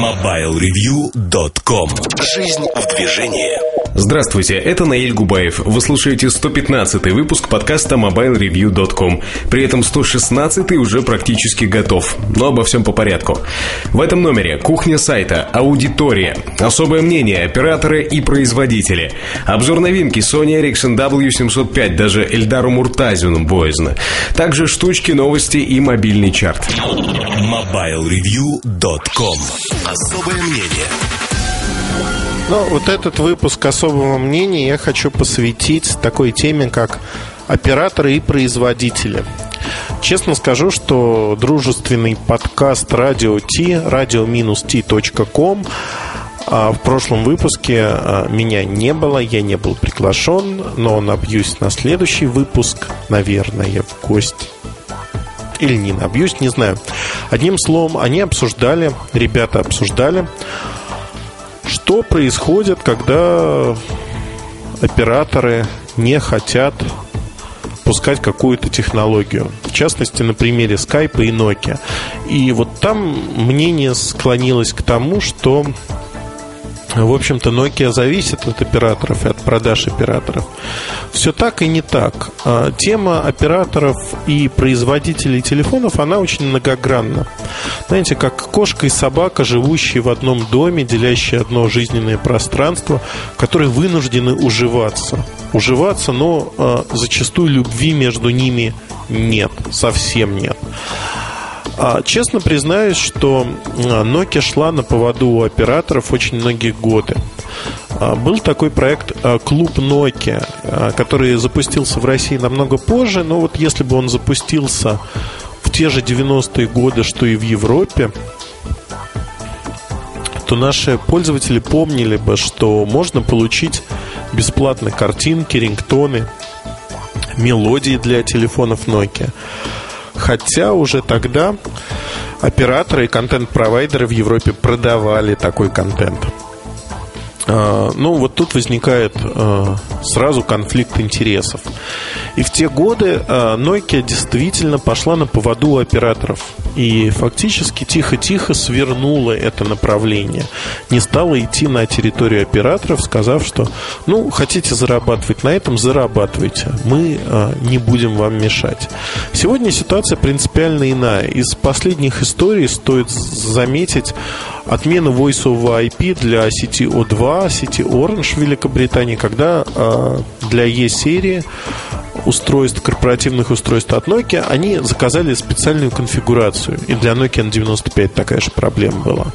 MobileReview.com Жизнь в движении Здравствуйте, это Наиль Губаев. Вы слушаете 115 выпуск подкаста MobileReview.com. При этом 116 уже практически готов. Но обо всем по порядку. В этом номере кухня сайта, аудитория, особое мнение, операторы и производители. Обзор новинки Sony Ericsson W705, даже Эльдару Муртазину боязно. Также штучки, новости и мобильный чарт. MobileReview.com Особое мнение ну, вот этот выпуск особого мнения я хочу посвятить такой теме, как операторы и производители. Честно скажу, что дружественный подкаст Радио Ти, radio-t.com а, в прошлом выпуске а, меня не было, я не был приглашен, но набьюсь на следующий выпуск, наверное, в гости. Или не набьюсь, не знаю. Одним словом, они обсуждали, ребята обсуждали что происходит, когда операторы не хотят пускать какую-то технологию. В частности, на примере Skype и Nokia. И вот там мнение склонилось к тому, что в общем-то, Nokia зависит от операторов и от продаж операторов. Все так и не так. А, тема операторов и производителей телефонов, она очень многогранна. Знаете, как кошка и собака, живущие в одном доме, делящие одно жизненное пространство, которые вынуждены уживаться. Уживаться, но а, зачастую любви между ними нет, совсем нет. А, честно признаюсь, что Nokia шла на поводу у операторов очень многие годы. А, был такой проект Клуб Nokia, который запустился в России намного позже, но вот если бы он запустился в те же 90-е годы, что и в Европе, то наши пользователи помнили бы, что можно получить бесплатно картинки, рингтоны, мелодии для телефонов Nokia. Хотя уже тогда операторы и контент-провайдеры в Европе продавали такой контент. А, ну, вот тут возникает а, сразу конфликт интересов. И в те годы а, Nokia действительно пошла на поводу у операторов. И фактически тихо-тихо свернула это направление. Не стала идти на территорию операторов, сказав, что, ну, хотите зарабатывать на этом, зарабатывайте. Мы не будем вам мешать. Сегодня ситуация принципиально иная. Из последних историй стоит заметить отмена Voice over IP для сети O2, сети Orange в Великобритании, когда э, для E-серии устройств, корпоративных устройств от Nokia, они заказали специальную конфигурацию. И для Nokia N95 такая же проблема была.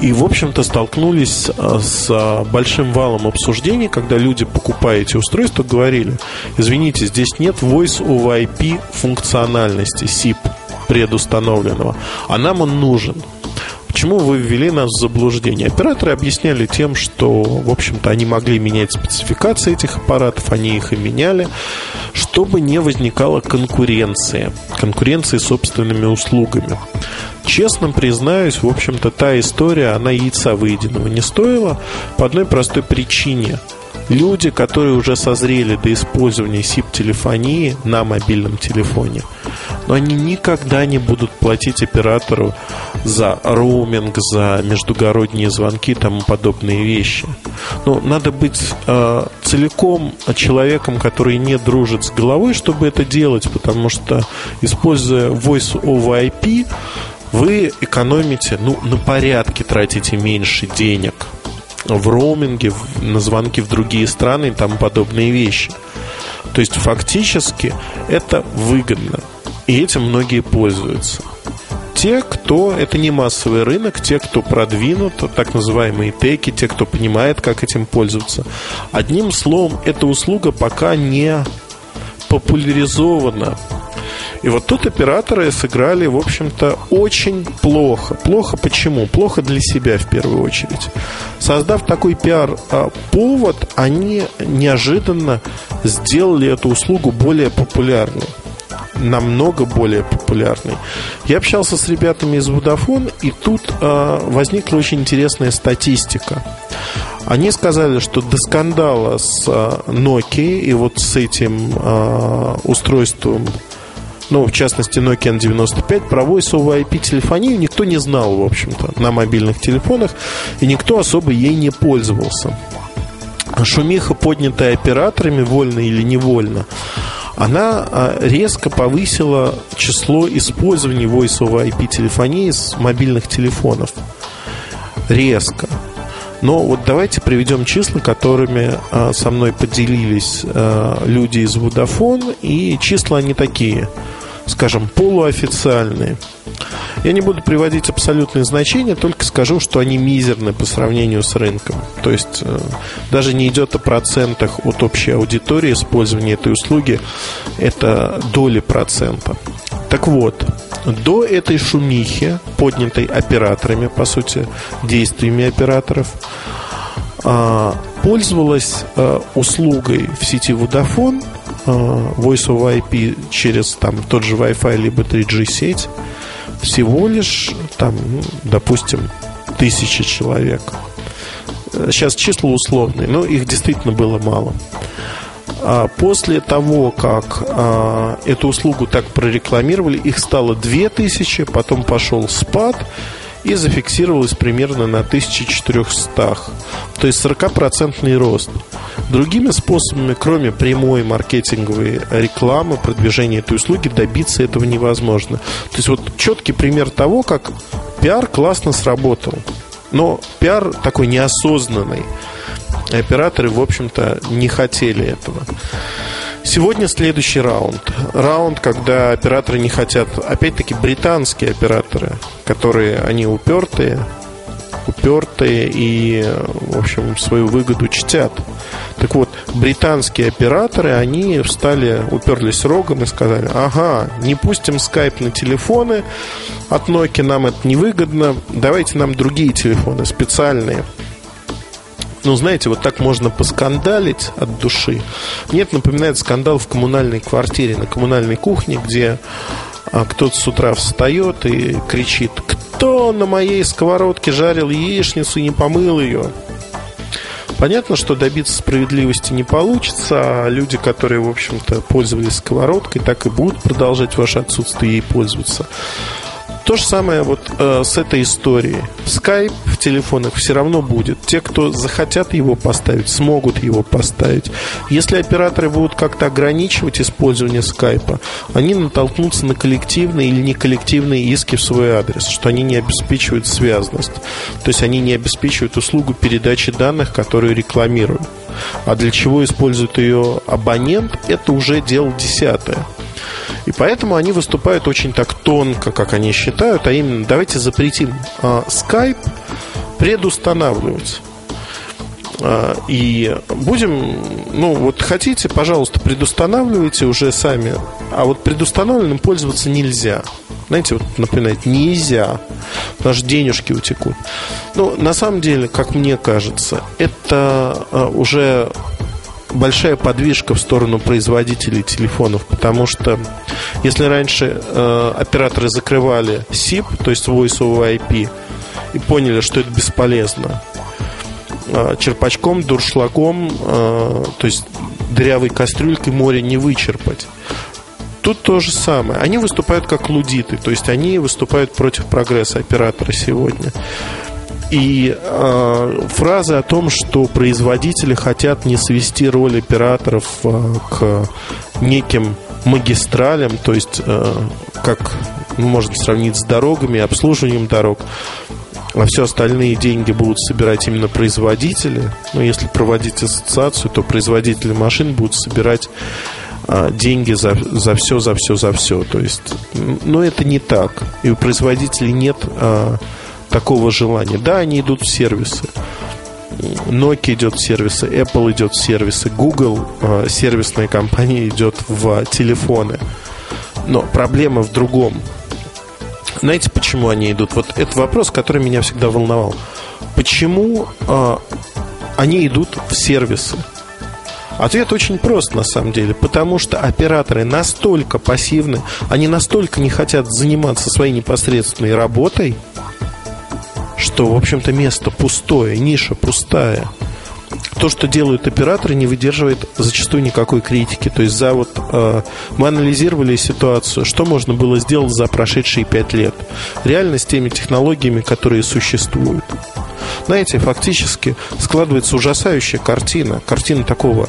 И, в общем-то, столкнулись а, с большим валом обсуждений, когда люди, покупая эти устройства, говорили, извините, здесь нет Voice over IP функциональности SIP предустановленного, а нам он нужен. Почему вы ввели нас в заблуждение? Операторы объясняли тем, что, в общем-то, они могли менять спецификации этих аппаратов, они их и меняли, чтобы не возникало конкуренции, конкуренции собственными услугами. Честно признаюсь, в общем-то, та история, она яйца выеденного не стоила по одной простой причине – люди, которые уже созрели до использования SIP-телефонии на мобильном телефоне, но они никогда не будут платить оператору за роуминг, за междугородние звонки и тому подобные вещи. Но надо быть э, целиком человеком, который не дружит с головой, чтобы это делать, потому что, используя Voice over IP, вы экономите, ну, на порядке тратите меньше денег – в роуминге, на звонки в другие страны и тому подобные вещи. То есть фактически это выгодно. И этим многие пользуются. Те, кто... Это не массовый рынок, те, кто продвинут, так называемые теки, те, кто понимает, как этим пользоваться. Одним словом, эта услуга пока не популяризована и вот тут операторы сыграли, в общем-то, очень плохо. Плохо почему? Плохо для себя в первую очередь. Создав такой пиар-повод, они неожиданно сделали эту услугу более популярной намного более популярной. Я общался с ребятами из Vodafone, и тут э, возникла очень интересная статистика. Они сказали, что до скандала с э, Nokia и вот с этим э, устройством ну, в частности, Nokia N95, про Voice IP телефонию никто не знал, в общем-то, на мобильных телефонах, и никто особо ей не пользовался. Шумиха, поднятая операторами, вольно или невольно, она а, резко повысила число использований Voice over IP телефонии с мобильных телефонов. Резко. Но вот давайте приведем числа, которыми а, со мной поделились а, люди из Vodafone, и числа они такие, скажем, полуофициальные. Я не буду приводить абсолютные значения, только скажу, что они мизерны по сравнению с рынком. То есть э, даже не идет о процентах от общей аудитории использования этой услуги, это доли процента. Так вот, до этой шумихи, поднятой операторами, по сути, действиями операторов, а, пользовалась э, услугой в сети Vodafone Voice over IP через там, тот же Wi-Fi либо 3G сеть всего лишь, там, ну, допустим, тысячи человек. Сейчас числа условные, но их действительно было мало. А после того, как а, эту услугу так прорекламировали, их стало 2000, потом пошел спад, и зафиксировалось примерно на 1400. То есть 40% рост. Другими способами, кроме прямой маркетинговой рекламы, продвижения этой услуги, добиться этого невозможно. То есть вот четкий пример того, как пиар классно сработал. Но пиар такой неосознанный. Операторы, в общем-то, не хотели этого. Сегодня следующий раунд. Раунд, когда операторы не хотят, опять-таки, британские операторы, которые, они упертые, упертые и, в общем, свою выгоду чтят. Так вот, британские операторы, они встали, уперлись рогом и сказали, ага, не пустим скайп на телефоны, от Nokia нам это невыгодно, давайте нам другие телефоны, специальные – ну, знаете, вот так можно поскандалить от души. Мне это напоминает скандал в коммунальной квартире, на коммунальной кухне, где а, кто-то с утра встает и кричит, кто на моей сковородке жарил яичницу и не помыл ее. Понятно, что добиться справедливости не получится, а люди, которые, в общем-то, пользовались сковородкой, так и будут продолжать ваше отсутствие ей пользоваться. То же самое вот э, с этой историей. Skype в телефонах все равно будет. Те, кто захотят его поставить, смогут его поставить. Если операторы будут как-то ограничивать использование скайпа, они натолкнутся на коллективные или неколлективные иски в свой адрес, что они не обеспечивают связность. То есть они не обеспечивают услугу передачи данных, которую рекламируют. А для чего использует ее абонент, это уже дело десятое. И поэтому они выступают очень так тонко, как они считают, а именно давайте запретим а, Skype предустанавливать. А, и будем, ну вот хотите, пожалуйста, предустанавливайте уже сами, а вот предустановленным пользоваться нельзя. Знаете, вот напоминает, нельзя, потому что денежки утекут. Ну, на самом деле, как мне кажется, это а, уже большая подвижка в сторону производителей телефонов, потому что если раньше э, операторы закрывали SIP, то есть Voice over IP, и поняли, что это бесполезно, э, черпачком, дуршлагом, э, то есть дырявой кастрюлькой море не вычерпать. Тут то же самое. Они выступают как лудиты, то есть они выступают против прогресса оператора сегодня. И э, фразы о том, что производители хотят не свести роль операторов э, к неким магистралям, то есть э, как ну, можно сравнить с дорогами, обслуживанием дорог, а все остальные деньги будут собирать именно производители. Но если проводить ассоциацию, то производители машин будут собирать а, деньги за, за все, за все, за все. То есть, ну, это не так. И у производителей нет а, такого желания. Да, они идут в сервисы. Nokia идет в сервисы, Apple идет в сервисы, Google, э, сервисная компания, идет в телефоны. Но проблема в другом. Знаете, почему они идут? Вот это вопрос, который меня всегда волновал. Почему э, они идут в сервисы? Ответ очень прост на самом деле, потому что операторы настолько пассивны, они настолько не хотят заниматься своей непосредственной работой – что, в общем-то, место пустое, ниша пустая. то, что делают операторы, не выдерживает зачастую никакой критики. То есть за вот э, мы анализировали ситуацию, что можно было сделать за прошедшие пять лет. Реально с теми технологиями, которые существуют. Знаете, фактически складывается ужасающая картина. Картина такого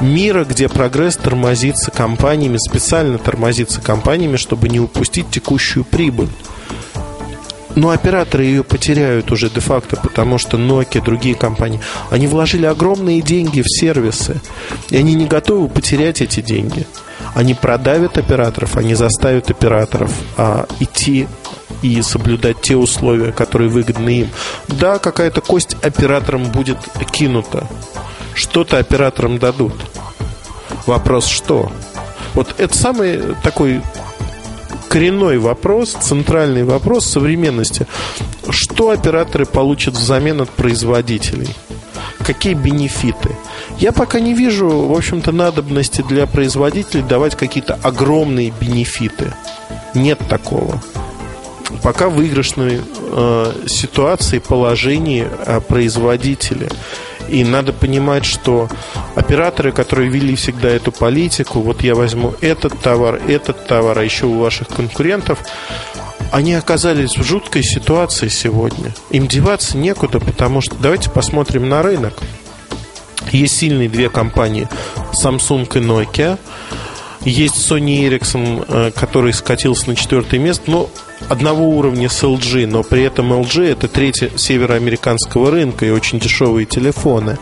мира, где прогресс тормозится компаниями, специально тормозится компаниями, чтобы не упустить текущую прибыль. Но операторы ее потеряют уже де-факто, потому что Nokia, другие компании, они вложили огромные деньги в сервисы, и они не готовы потерять эти деньги. Они продавят операторов, они заставят операторов а, идти и соблюдать те условия, которые выгодны им. Да, какая-то кость операторам будет кинута. Что-то операторам дадут. Вопрос что? Вот это самый такой коренной вопрос, центральный вопрос современности. Что операторы получат взамен от производителей? Какие бенефиты? Я пока не вижу, в общем-то, надобности для производителей давать какие-то огромные бенефиты. Нет такого. Пока выигрышной э, ситуации, положении э, производителя. И надо понимать, что операторы, которые вели всегда эту политику, вот я возьму этот товар, этот товар, а еще у ваших конкурентов, они оказались в жуткой ситуации сегодня. Им деваться некуда, потому что давайте посмотрим на рынок. Есть сильные две компании Samsung и Nokia. Есть Sony Ericsson, э, который скатился на четвертое место, но одного уровня с LG, но при этом LG это третья североамериканского рынка и очень дешевые телефоны.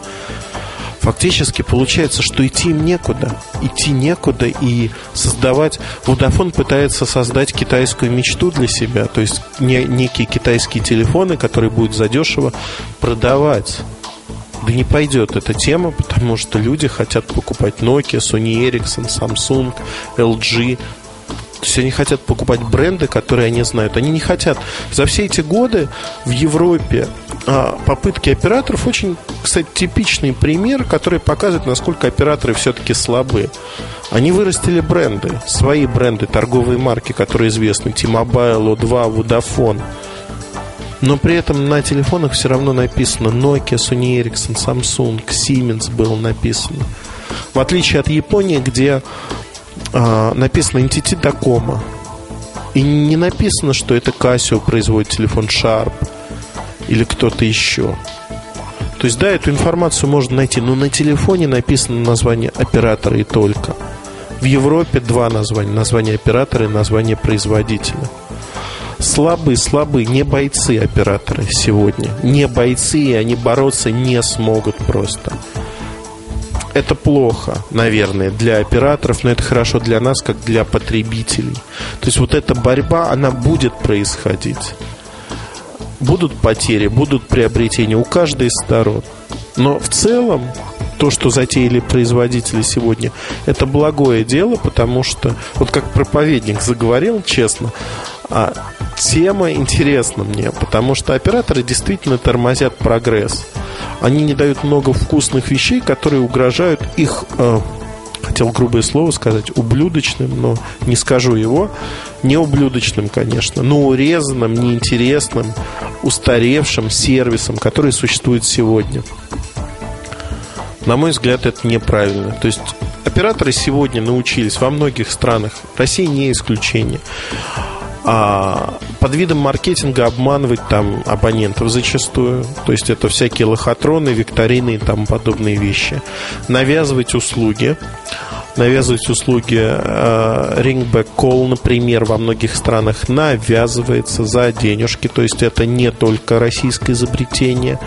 Фактически получается, что идти им некуда. Идти некуда и создавать... Vodafone пытается создать китайскую мечту для себя, то есть не, некие китайские телефоны, которые будут задешево продавать. Да не пойдет эта тема, потому что люди хотят покупать Nokia, Sony Ericsson, Samsung, LG. То есть они хотят покупать бренды, которые они знают. Они не хотят. За все эти годы в Европе а, попытки операторов очень, кстати, типичный пример, который показывает, насколько операторы все-таки слабы. Они вырастили бренды, свои бренды, торговые марки, которые известны. T-Mobile, O2, Vodafone – но при этом на телефонах все равно написано Nokia, Sony Ericsson, Samsung, Siemens было написано. В отличие от Японии, где э, написано NTT Tacoma. И не написано, что это Casio производит телефон Sharp или кто-то еще. То есть, да, эту информацию можно найти, но на телефоне написано название оператора и только. В Европе два названия. Название оператора и название производителя слабы, слабы, не бойцы операторы сегодня. Не бойцы, и они бороться не смогут просто. Это плохо, наверное, для операторов, но это хорошо для нас, как для потребителей. То есть вот эта борьба, она будет происходить. Будут потери, будут приобретения у каждой из сторон. Но в целом то, что затеяли производители сегодня, это благое дело, потому что, вот как проповедник заговорил, честно, а тема интересна мне, потому что операторы действительно тормозят прогресс. Они не дают много вкусных вещей, которые угрожают их, э, хотел грубое слово сказать, ублюдочным, но не скажу его, не ублюдочным, конечно, но урезанным, неинтересным, устаревшим сервисом, который существует сегодня. На мой взгляд, это неправильно. То есть операторы сегодня научились во многих странах, Россия не исключение, а под видом маркетинга обманывать там абонентов зачастую. То есть это всякие лохотроны, викторины и тому подобные вещи. Навязывать услуги. Навязывать услуги э, Ringback Call, например, во многих странах навязывается за денежки. То есть это не только российское изобретение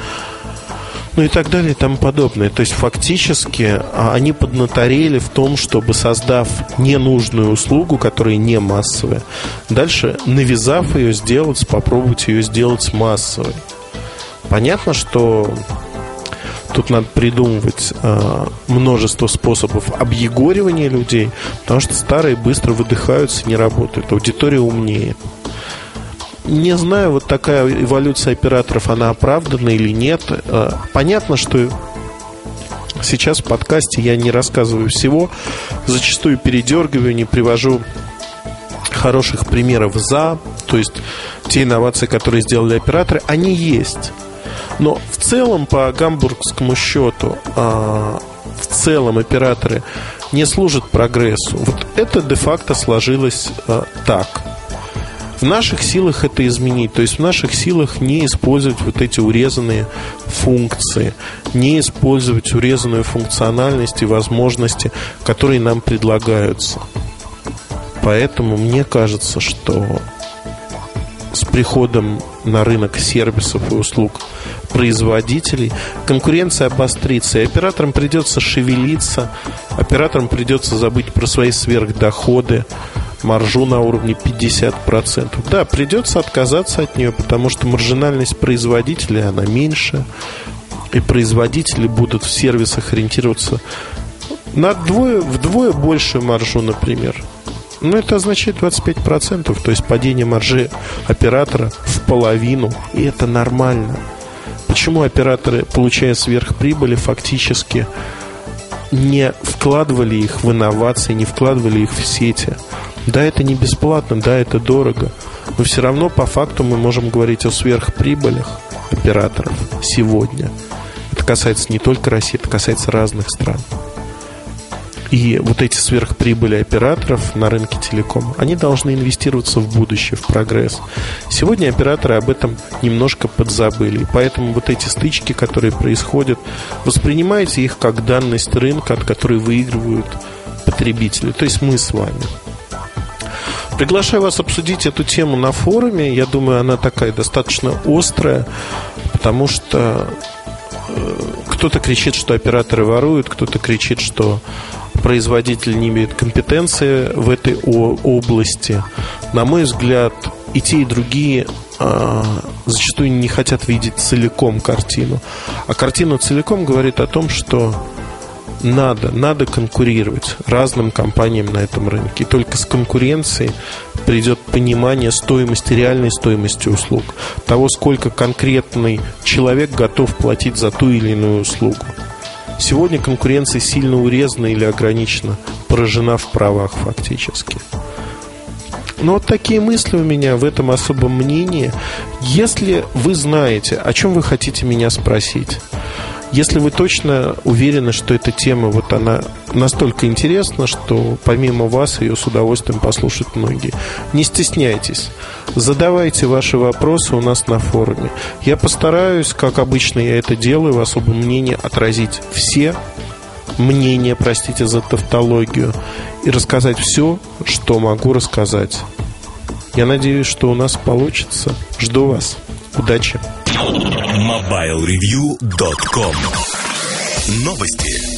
ну и так далее и тому подобное. То есть фактически а, они поднаторели в том, чтобы создав ненужную услугу, которая не массовая, дальше навязав ее сделать, попробовать ее сделать массовой. Понятно, что тут надо придумывать э, множество способов объегоривания людей, потому что старые быстро выдыхаются, не работают. Аудитория умнее. Не знаю, вот такая эволюция операторов, она оправдана или нет. Э, понятно, что сейчас в подкасте я не рассказываю всего, зачастую передергиваю, не привожу хороших примеров за, то есть те инновации, которые сделали операторы, они есть. Но в целом, по гамбургскому счету, а, в целом операторы не служат прогрессу. Вот это де-факто сложилось а, так. В наших силах это изменить. То есть в наших силах не использовать вот эти урезанные функции, не использовать урезанную функциональность и возможности, которые нам предлагаются. Поэтому мне кажется, что с приходом на рынок сервисов и услуг производителей конкуренция обострится, и операторам придется шевелиться, операторам придется забыть про свои сверхдоходы, маржу на уровне 50%. Да, придется отказаться от нее, потому что маржинальность производителей, она меньше, и производители будут в сервисах ориентироваться на вдвое, вдвое большую маржу, например. Ну, это означает 25%, то есть падение маржи оператора в половину, и это нормально. Почему операторы, получая сверхприбыли, фактически не вкладывали их в инновации, не вкладывали их в сети? Да, это не бесплатно, да, это дорого, но все равно по факту мы можем говорить о сверхприбылях операторов сегодня. Это касается не только России, это касается разных стран. И вот эти сверхприбыли операторов на рынке телеком, они должны инвестироваться в будущее, в прогресс. Сегодня операторы об этом немножко подзабыли. поэтому вот эти стычки, которые происходят, воспринимайте их как данность рынка, от которой выигрывают потребители. То есть мы с вами. Приглашаю вас обсудить эту тему на форуме. Я думаю, она такая достаточно острая, потому что э, кто-то кричит, что операторы воруют, кто-то кричит, что производитель не имеет компетенции в этой области. На мой взгляд, и те, и другие а, зачастую не хотят видеть целиком картину. А картина целиком говорит о том, что надо, надо конкурировать разным компаниям на этом рынке. И только с конкуренцией придет понимание стоимости, реальной стоимости услуг, того, сколько конкретный человек готов платить за ту или иную услугу. Сегодня конкуренция сильно урезана или ограничена, поражена в правах фактически. Но вот такие мысли у меня в этом особом мнении. Если вы знаете, о чем вы хотите меня спросить, если вы точно уверены, что эта тема, вот она настолько интересна, что помимо вас ее с удовольствием послушают многие, не стесняйтесь. Задавайте ваши вопросы у нас на форуме. Я постараюсь, как обычно я это делаю, в особом мнении отразить все мнения, простите за тавтологию, и рассказать все, что могу рассказать. Я надеюсь, что у нас получится. Жду вас. Удачи! MobileReview.com Новости.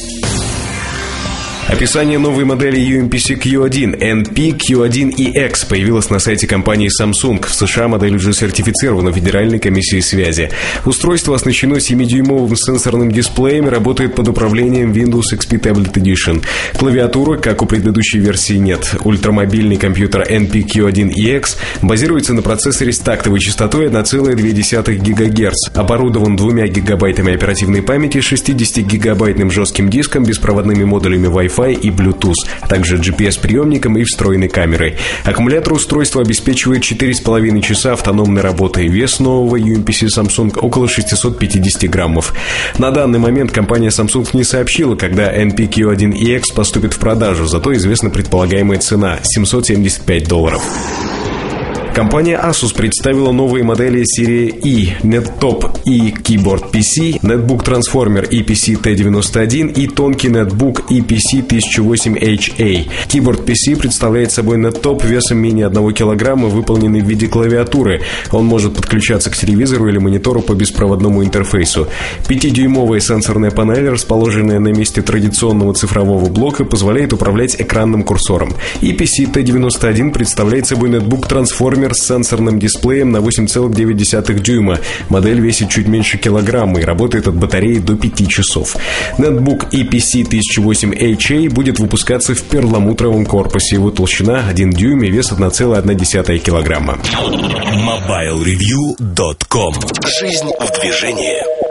Описание новой модели UMPC Q1 NP Q1EX появилось на сайте компании Samsung. В США модель уже сертифицирована Федеральной комиссией связи. Устройство оснащено 7-дюймовым сенсорным дисплеем и работает под управлением Windows XP Tablet Edition. Клавиатуры, как у предыдущей версии, нет. Ультрамобильный компьютер NP Q1EX базируется на процессоре с тактовой частотой 1,2 ГГц. Оборудован 2 гигабайтами оперативной памяти, 60 гигабайтным жестким диском, беспроводными модулями Wi-Fi Wi-Fi и Bluetooth, а также GPS-приемником и встроенной камерой. Аккумулятор устройства обеспечивает 4,5 часа автономной работы. Вес нового UMPC Samsung около 650 граммов. На данный момент компания Samsung не сообщила, когда NPQ1EX поступит в продажу, зато известна предполагаемая цена – 775 долларов. Компания Asus представила новые модели серии E, NetTop и Keyboard PC, Netbook Transformer EPC T91 и тонкий Netbook EPC 1008HA. Keyboard PC представляет собой NetTop весом менее 1 кг, выполненный в виде клавиатуры. Он может подключаться к телевизору или монитору по беспроводному интерфейсу. 5-дюймовая сенсорная панель, расположенная на месте традиционного цифрового блока, позволяет управлять экранным курсором. EPC T91 представляет собой Netbook Transformer Transformer с сенсорным дисплеем на 8,9 дюйма. Модель весит чуть меньше килограмма и работает от батареи до 5 часов. Нетбук EPC 1008HA будет выпускаться в перламутровом корпусе. Его толщина 1 дюйм и вес 1,1 килограмма. MobileReview.com Жизнь в движении.